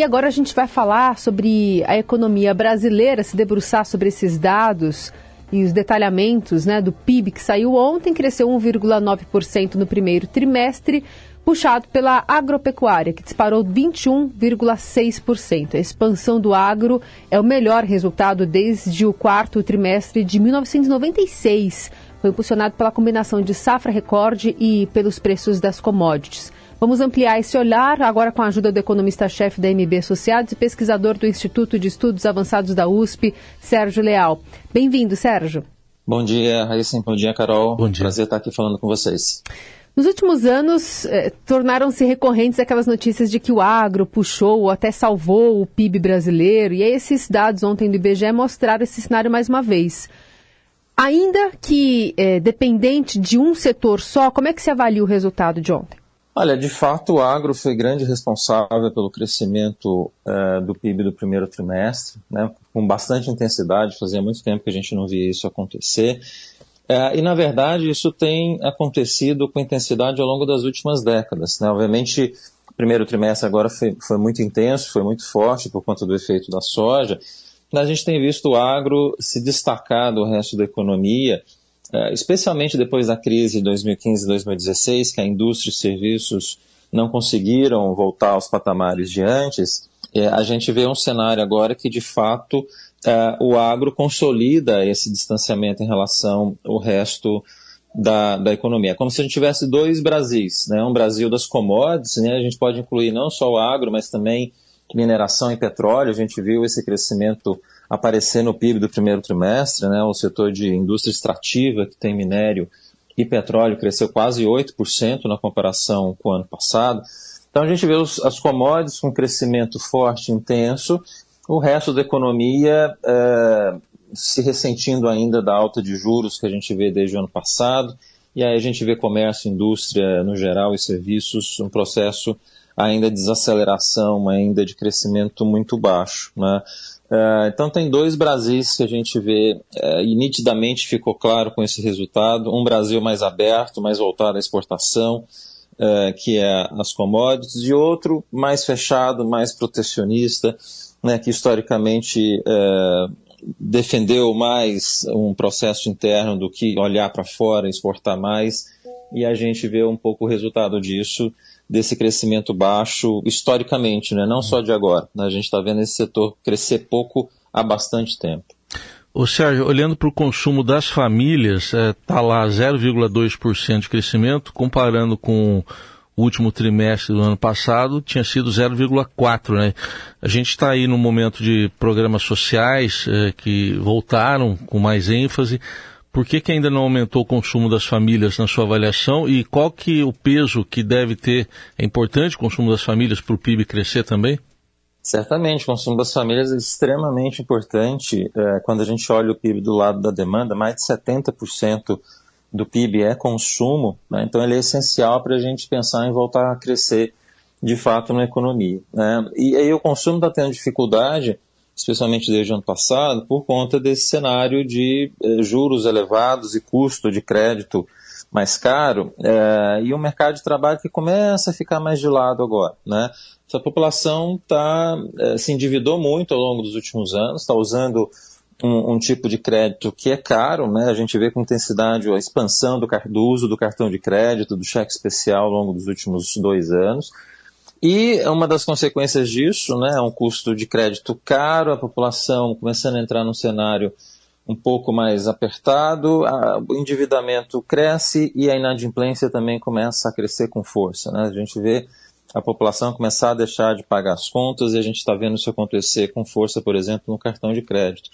E agora a gente vai falar sobre a economia brasileira, se debruçar sobre esses dados e os detalhamentos né, do PIB que saiu ontem, cresceu 1,9% no primeiro trimestre, puxado pela agropecuária, que disparou 21,6%. A expansão do agro é o melhor resultado desde o quarto trimestre de 1996. Foi impulsionado pela combinação de safra recorde e pelos preços das commodities. Vamos ampliar esse olhar agora com a ajuda do economista-chefe da MB Associados e pesquisador do Instituto de Estudos Avançados da USP, Sérgio Leal. Bem-vindo, Sérgio. Bom dia, Raíssa. Bom dia, Carol. Bom dia. Prazer estar aqui falando com vocês. Nos últimos anos, eh, tornaram-se recorrentes aquelas notícias de que o agro puxou ou até salvou o PIB brasileiro, e esses dados ontem do IBGE mostraram esse cenário mais uma vez. Ainda que eh, dependente de um setor só, como é que se avalia o resultado de ontem? Olha, de fato, o agro foi grande responsável pelo crescimento uh, do PIB do primeiro trimestre, né, com bastante intensidade. Fazia muito tempo que a gente não via isso acontecer. Uh, e, na verdade, isso tem acontecido com intensidade ao longo das últimas décadas. Né? Obviamente, o primeiro trimestre agora foi, foi muito intenso, foi muito forte por conta do efeito da soja. A gente tem visto o agro se destacar do resto da economia especialmente depois da crise de 2015 e 2016, que a indústria e serviços não conseguiram voltar aos patamares de antes, é, a gente vê um cenário agora que, de fato, é, o agro consolida esse distanciamento em relação ao resto da, da economia. Como se a gente tivesse dois Brasis, né? um Brasil das commodities, né? a gente pode incluir não só o agro, mas também mineração e petróleo. A gente viu esse crescimento aparecer no PIB do primeiro trimestre, né? O setor de indústria extrativa, que tem minério e petróleo, cresceu quase 8% na comparação com o ano passado. Então a gente vê os, as commodities com crescimento forte, intenso, o resto da economia é, se ressentindo ainda da alta de juros que a gente vê desde o ano passado, e aí a gente vê comércio, indústria no geral e serviços, um processo ainda de desaceleração, ainda de crescimento muito baixo. Né? Uh, então tem dois Brasis que a gente vê uh, e nitidamente ficou claro com esse resultado. Um Brasil mais aberto, mais voltado à exportação, uh, que é as commodities, e outro mais fechado, mais protecionista, né, que historicamente defendeu mais um processo interno do que olhar para fora, exportar mais, e a gente vê um pouco o resultado disso desse crescimento baixo historicamente, né? não só de agora. Né? A gente está vendo esse setor crescer pouco há bastante tempo. O Sérgio, olhando para o consumo das famílias, está é, tá lá 0,2% de crescimento, comparando com o último trimestre do ano passado, tinha sido 0,4%. Né? A gente está aí no momento de programas sociais é, que voltaram com mais ênfase. Por que, que ainda não aumentou o consumo das famílias na sua avaliação e qual que o peso que deve ter? É importante o consumo das famílias para o PIB crescer também? Certamente, o consumo das famílias é extremamente importante. É, quando a gente olha o PIB do lado da demanda, mais de 70% do PIB é consumo, né? então ele é essencial para a gente pensar em voltar a crescer de fato na economia. Né? E aí o consumo está tendo dificuldade especialmente desde o ano passado, por conta desse cenário de eh, juros elevados e custo de crédito mais caro, eh, e um mercado de trabalho que começa a ficar mais de lado agora. Né? Essa população tá, eh, se endividou muito ao longo dos últimos anos, está usando um, um, tipo de crédito que é caro, né? a gente vê com intensidade a expansão do, do uso do cartão de crédito, do cheque especial ao longo dos últimos dois anos, e uma das consequências disso né, é um custo de crédito caro, a população começando a entrar num cenário um pouco mais apertado, a, o endividamento cresce e a inadimplência também começa a crescer com força. Né? A gente vê a população começar a deixar de pagar as contas e a gente está vendo isso acontecer com força, por exemplo, no cartão de crédito.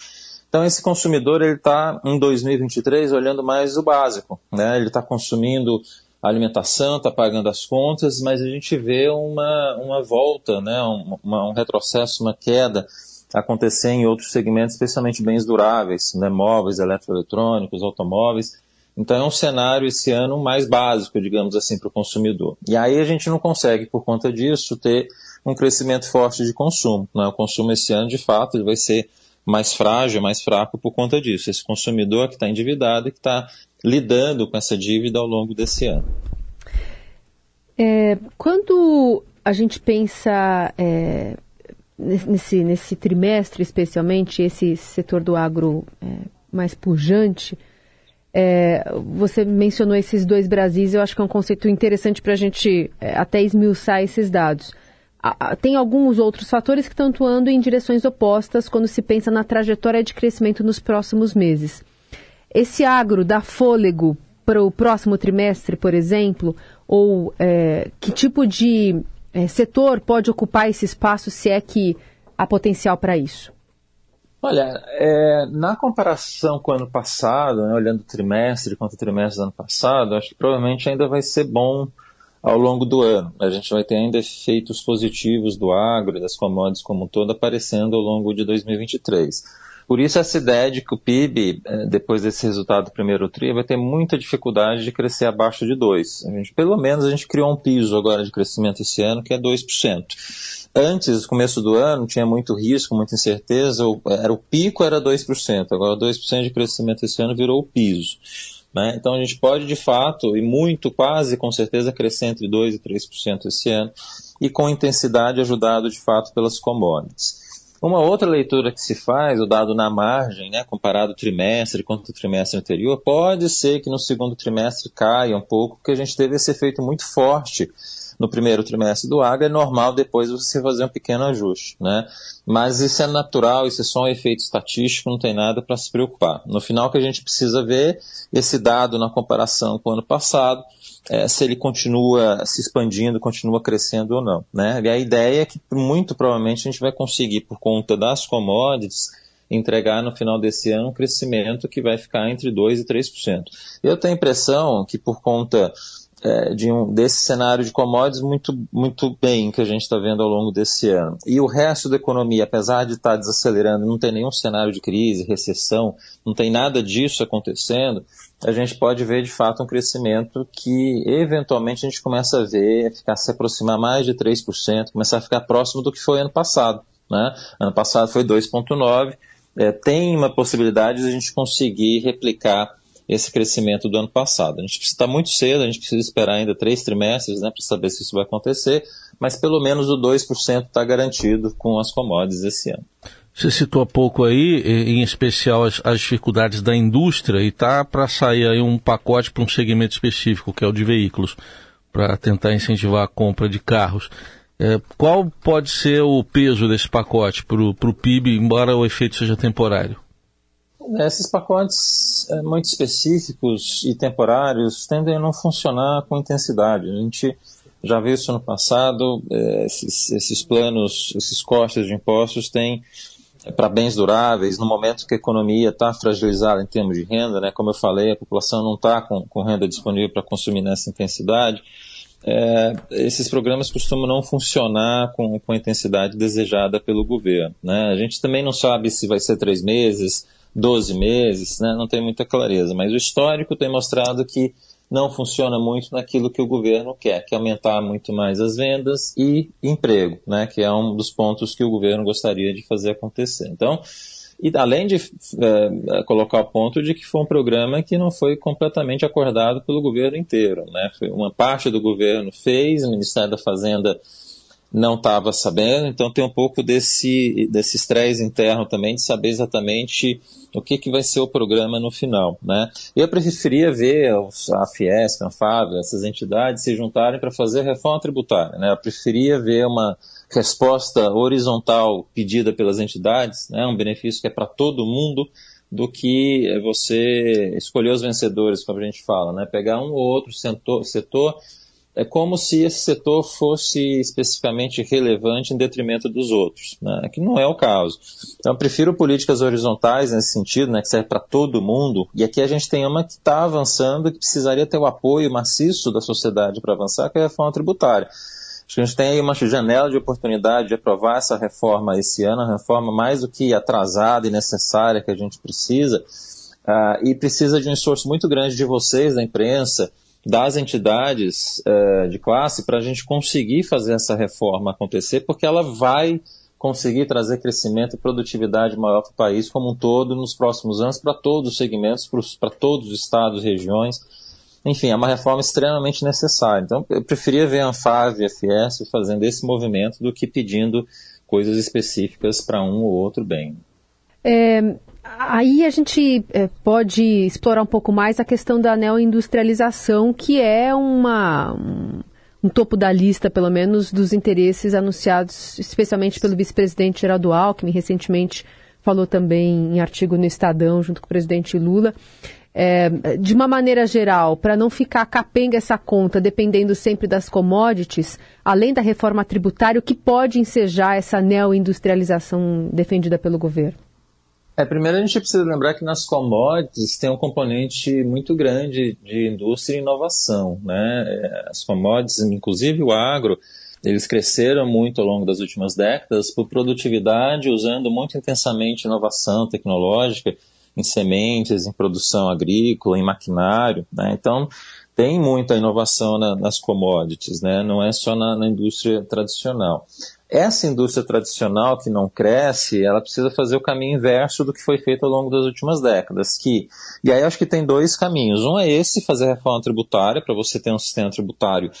Então esse consumidor ele está em 2023 olhando mais o básico, né? Ele está consumindo alimentação, está pagando as contas, mas a gente vê uma, uma volta, né, um, uma, um retrocesso, uma queda acontecer em outros segmentos, especialmente bens duráveis, né, móveis, eletroeletrônicos, automóveis. Então é um cenário esse ano mais básico, digamos assim, para o consumidor. E aí a gente não consegue, por conta disso, ter um crescimento forte de consumo. Né? O consumo esse ano, de fato, ele vai ser mais frágil, mais fraco por conta disso. Esse consumidor que está endividado e que está lidando com essa dívida ao longo desse ano. É, quando a gente pensa é, nesse, nesse trimestre, especialmente, esse setor do agro é, mais pujante, é, você mencionou esses dois Brasis, eu acho que é um conceito interessante para a gente é, até esmiuçar esses dados. Tem alguns outros fatores que estão atuando em direções opostas quando se pensa na trajetória de crescimento nos próximos meses. Esse agro dá fôlego para o próximo trimestre, por exemplo, ou é, que tipo de é, setor pode ocupar esse espaço se é que há potencial para isso? Olha, é, na comparação com o ano passado, né, olhando o trimestre contra o trimestre do ano passado, acho que provavelmente ainda vai ser bom ao longo do ano. A gente vai ter ainda efeitos positivos do agro e das commodities como um todo aparecendo ao longo de 2023. Por isso essa ideia de que o PIB, é, depois desse resultado do primeiro TRI, vai ter muita dificuldade de crescer abaixo de 2%. A gente, pelo menos a gente criou um piso agora de crescimento esse ano que é 2% antes, no começo do ano, tinha muito risco, muita incerteza, era o pico era 2%, agora 2% de crescimento esse ano virou o piso. Né? Então a gente pode de fato, e muito, quase com certeza, crescer entre 2% e 3% esse ano, e com intensidade ajudado de fato pelas commodities. Uma outra leitura que se faz, o dado na margem, né, comparado trimestre contra o trimestre anterior, pode ser que no segundo trimestre caia um pouco, porque a gente teve esse efeito muito forte no primeiro trimestre do agro, é normal depois você fazer um pequeno ajuste, né? Mas isso é natural, isso é só um efeito estatístico, não tem nada para se preocupar. No final, que a gente precisa ver esse dado na comparação com o ano passado, é, se ele continua se expandindo, continua crescendo ou não. Né? E a ideia é que muito provavelmente a gente vai conseguir, por conta das commodities, entregar no final desse ano um crescimento que vai ficar entre 2% e 3%. Eu tenho a impressão que por conta é, de um, desse cenário de commodities muito, muito bem que a gente está vendo ao longo desse ano. E o resto da economia, apesar de estar tá desacelerando, não tem nenhum cenário de crise, recessão, não tem nada disso acontecendo, a gente pode ver de fato um crescimento que eventualmente a gente começa a ver, ficar se aproximar mais de 3%, começar a ficar próximo do que foi ano passado. Né? Ano passado foi 2,9%. É, tem uma possibilidade de a gente conseguir replicar esse crescimento do ano passado. A gente está muito cedo, a gente precisa esperar ainda três trimestres né, para saber se isso vai acontecer, mas pelo menos o 2% está garantido com as commodities esse ano. Você citou há pouco aí, em especial as, as dificuldades da indústria, e está para sair aí um pacote para um segmento específico, que é o de veículos, para tentar incentivar a compra de carros. É, qual pode ser o peso desse pacote para o PIB, embora o efeito seja temporário? Esses pacotes é, muito específicos e temporários tendem a não funcionar com intensidade. A gente já viu isso no passado, é, esses, esses planos, esses cortes de impostos têm é, para bens duráveis, no momento que a economia está fragilizada em termos de renda, né, como eu falei, a população não está com, com, renda disponível para consumir nessa intensidade, é, esses programas costumam não funcionar com, com a intensidade desejada pelo governo. Né? A gente também não sabe se vai ser três meses, 12 meses, né? não tem muita clareza. Mas o histórico tem mostrado que não funciona muito naquilo que o governo quer, que é aumentar muito mais as vendas e emprego, né? que é um dos pontos que o governo gostaria de fazer acontecer. Então, e além de é, colocar o ponto de que foi um programa que não foi completamente acordado pelo governo inteiro. Né? Foi uma parte do governo fez, o Ministério da Fazenda não estava sabendo, então tem um pouco desse, desse estresse interno também de saber exatamente o que, que vai ser o programa no final. Né? Eu preferia ver a Fiesp, a FAV, essas entidades se juntarem para fazer reforma tributária. Né? Eu preferia ver uma resposta horizontal pedida pelas entidades, né? um benefício que é para todo mundo, do que você escolher os vencedores, como a gente fala, né? pegar um ou outro setor, setor é como se esse setor fosse especificamente relevante em detrimento dos outros, né? que não é o caso. Então, eu prefiro políticas horizontais nesse sentido, né, que serve para todo mundo, e aqui a gente tem uma que está avançando, que precisaria ter o apoio maciço da sociedade para avançar, que é a reforma tributária. Acho que a gente tem aí uma janela de oportunidade de aprovar essa reforma esse ano, a reforma mais do que atrasada e necessária que a gente precisa, uh, e precisa de um esforço muito grande de vocês, da imprensa, das entidades uh, de classe para a gente conseguir fazer essa reforma acontecer, porque ela vai conseguir trazer crescimento e produtividade maior para o país como um todo nos próximos anos, para todos os segmentos, para todos os estados regiões. Enfim, é uma reforma extremamente necessária. Então, eu preferia ver a ANFAV e a Fiesp fazendo esse movimento do que pedindo coisas específicas para um ou outro bem. É, aí a gente é, pode explorar um pouco mais a questão da neoindustrialização, que é uma, um, um, topo da lista, pelo menos, dos interesses anunciados, especialmente pelo vice-presidente Geraldo Alckmin, recentemente falou também em artigo no Estadão, junto com o presidente Lula. É, de uma maneira geral, para não ficar capenga essa conta, dependendo sempre das commodities, além da reforma tributária, o que pode ensejar essa neoindustrialização defendida pelo governo? É, primeiro a gente precisa lembrar que nas commodities tem um componente muito grande de indústria e inovação. Né? É, as commodities, inclusive o agro, eles cresceram muito ao longo das últimas décadas por produtividade, usando muito intensamente inovação tecnológica em sementes, em produção agrícola, em maquinário. Né? Então, tem muita inovação na, nas commodities, né? não é só na, na indústria tradicional. Essa indústria tradicional que não cresce, ela precisa fazer o caminho inverso do que foi feito ao longo das últimas décadas. Que, e aí acho que tem dois caminhos. Um é esse, fazer a reforma tributária, para você ter um sistema tributário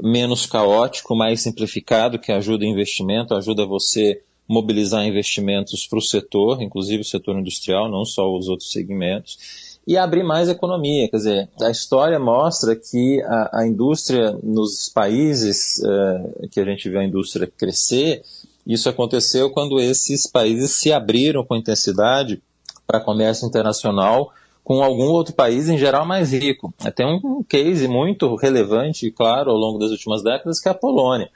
menos caótico, mais simplificado, que ajuda o investimento, ajuda você mobilizar investimentos para o setor, inclusive o setor industrial, não só os outros segmentos e abrir mais economia. Quer dizer, a história mostra que a, a indústria nos países uh, que a gente vê a indústria crescer, isso aconteceu quando esses países se abriram com intensidade para comércio internacional com algum outro país, em geral, mais rico. É, tem um case muito relevante, claro, ao longo das últimas décadas, que é a Polônia.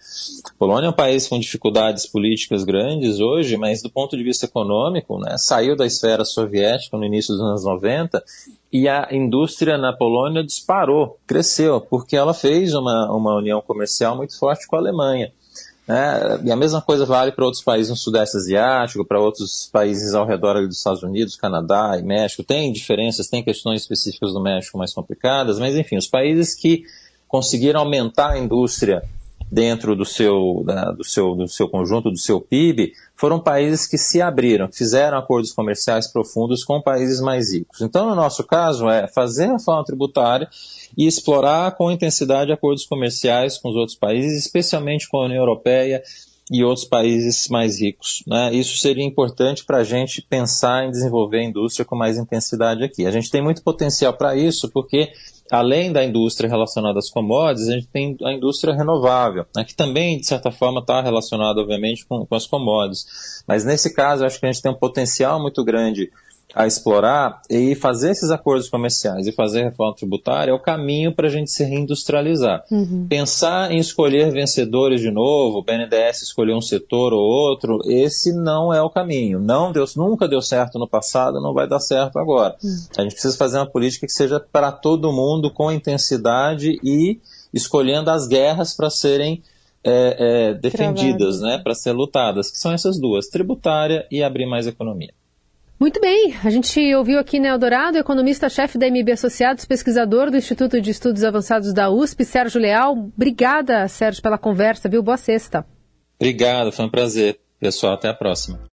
A Polônia é um país com dificuldades políticas grandes hoje, mas do ponto de vista econômico, né, saiu da esfera soviética no início dos anos 90 e a indústria na Polônia disparou, cresceu, porque ela fez uma, uma união comercial muito forte com a Alemanha. Né? E a mesma coisa vale para outros países no Sudeste Asiático, para outros países ao redor dos Estados Unidos, Canadá e México. Tem diferenças, tem questões específicas do México mais complicadas, mas enfim, os países que conseguiram aumentar a indústria dentro do seu, da, do, seu, do seu conjunto, do seu PIB, foram países que se abriram, fizeram acordos comerciais profundos com países mais ricos. Então, no nosso caso, é fazer a reforma tributária e explorar com intensidade acordos comerciais com os outros países, especialmente com a União Europeia e outros países mais ricos. Né? Isso seria importante para a gente pensar em desenvolver a indústria com mais intensidade aqui. A gente tem muito potencial para isso, porque além da indústria relacionada às commodities, a gente tem a indústria renovável, né, que também, de certa forma, está relacionada, obviamente, com, com as commodities. Mas nesse caso, acho que a gente tem um potencial muito grande a explorar e fazer esses acordos comerciais e fazer reforma tributária é o caminho para a gente se reindustrializar. Uhum. Pensar em escolher vencedores de novo, o BNDES escolher um setor ou outro, esse não é o caminho. Não deu, nunca deu certo no passado, não vai dar certo agora. Uhum. A gente precisa fazer uma política que seja para todo mundo, com intensidade e escolhendo as guerras para serem é, é, defendidas, né, para ser lutadas, que são essas duas, tributária e abrir mais economia. Muito bem, a gente ouviu aqui, né, Eldorado, economista-chefe da MB Associados, pesquisador do Instituto de Estudos Avançados da USP, Sérgio Leal. Obrigada, Sérgio, pela conversa, viu? Boa sexta. Obrigado, foi um prazer. Pessoal, até a próxima.